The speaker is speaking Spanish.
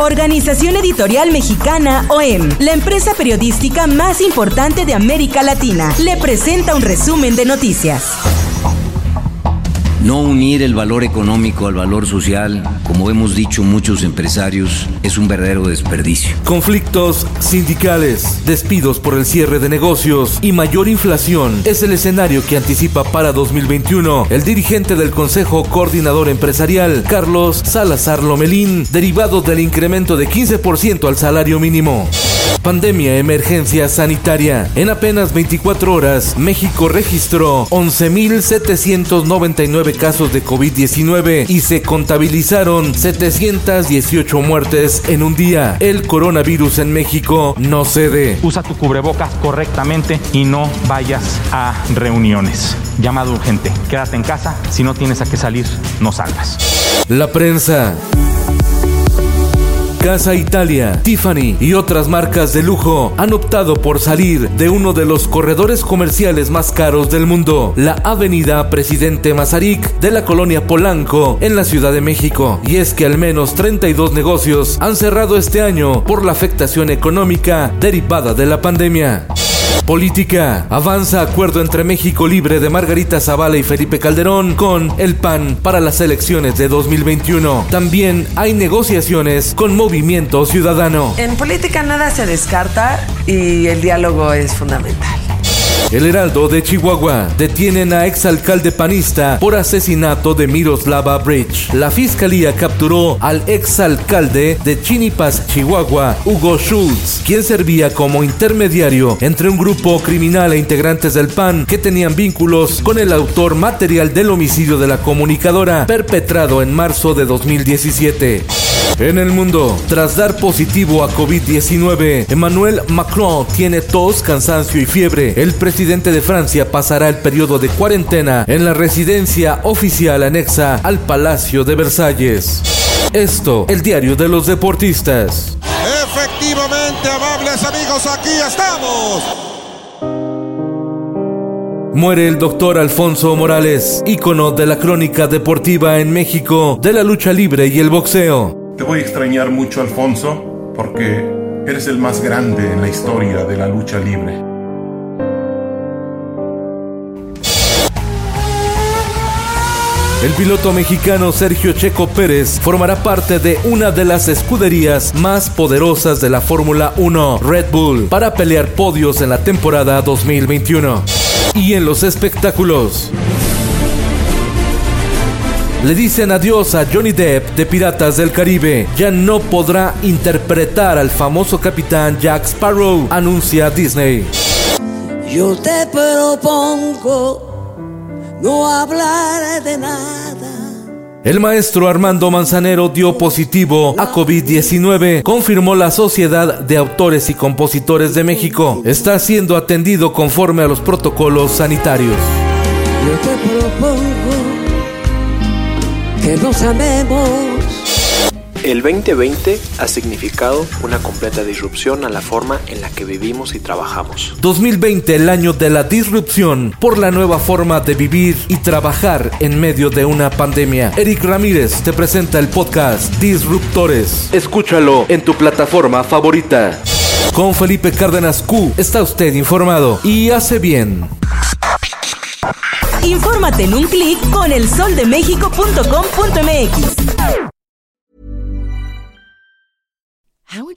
Organización Editorial Mexicana OEM, la empresa periodística más importante de América Latina, le presenta un resumen de noticias. No unir el valor económico al valor social, como hemos dicho muchos empresarios, es un verdadero desperdicio. Conflictos sindicales, despidos por el cierre de negocios y mayor inflación es el escenario que anticipa para 2021 el dirigente del Consejo Coordinador Empresarial, Carlos Salazar Lomelín, derivado del incremento de 15% al salario mínimo. Pandemia, emergencia sanitaria. En apenas 24 horas, México registró 11.799 casos de COVID-19 y se contabilizaron 718 muertes en un día. El coronavirus en México no cede. Usa tu cubrebocas correctamente y no vayas a reuniones. Llamado urgente. Quédate en casa. Si no tienes a qué salir, no salgas. La prensa. Casa Italia, Tiffany y otras marcas de lujo han optado por salir de uno de los corredores comerciales más caros del mundo, la Avenida Presidente Mazarik de la colonia Polanco en la Ciudad de México. Y es que al menos 32 negocios han cerrado este año por la afectación económica derivada de la pandemia. Política. Avanza acuerdo entre México Libre de Margarita Zavala y Felipe Calderón con el PAN para las elecciones de 2021. También hay negociaciones con Movimiento Ciudadano. En política nada se descarta y el diálogo es fundamental. El Heraldo de Chihuahua detienen a exalcalde panista por asesinato de Miroslava Bridge. La fiscalía capturó al exalcalde de Chinipas, Chihuahua, Hugo Schultz, quien servía como intermediario entre un grupo criminal e integrantes del PAN que tenían vínculos con el autor material del homicidio de la comunicadora perpetrado en marzo de 2017. En el mundo, tras dar positivo a COVID-19, Emmanuel Macron tiene tos, cansancio y fiebre. El presidente de Francia pasará el periodo de cuarentena en la residencia oficial anexa al Palacio de Versalles. Esto, el diario de los deportistas. Efectivamente, amables amigos, aquí estamos. Muere el doctor Alfonso Morales, ícono de la crónica deportiva en México, de la lucha libre y el boxeo. Te voy a extrañar mucho, Alfonso, porque eres el más grande en la historia de la lucha libre. El piloto mexicano Sergio Checo Pérez formará parte de una de las escuderías más poderosas de la Fórmula 1, Red Bull, para pelear podios en la temporada 2021. Y en los espectáculos. Le dicen adiós a Johnny Depp de Piratas del Caribe. Ya no podrá interpretar al famoso capitán Jack Sparrow, anuncia Disney. Yo te propongo no hablar de nada. El maestro Armando Manzanero dio positivo a COVID-19, confirmó la Sociedad de Autores y Compositores de México. Está siendo atendido conforme a los protocolos sanitarios. Yo te propongo que nos amemos. El 2020 ha significado una completa disrupción a la forma en la que vivimos y trabajamos. 2020, el año de la disrupción por la nueva forma de vivir y trabajar en medio de una pandemia. Eric Ramírez te presenta el podcast Disruptores. Escúchalo en tu plataforma favorita. Con Felipe Cárdenas Q está usted informado y hace bien. Infórmate en un clic con elsoldemexico.com.mx.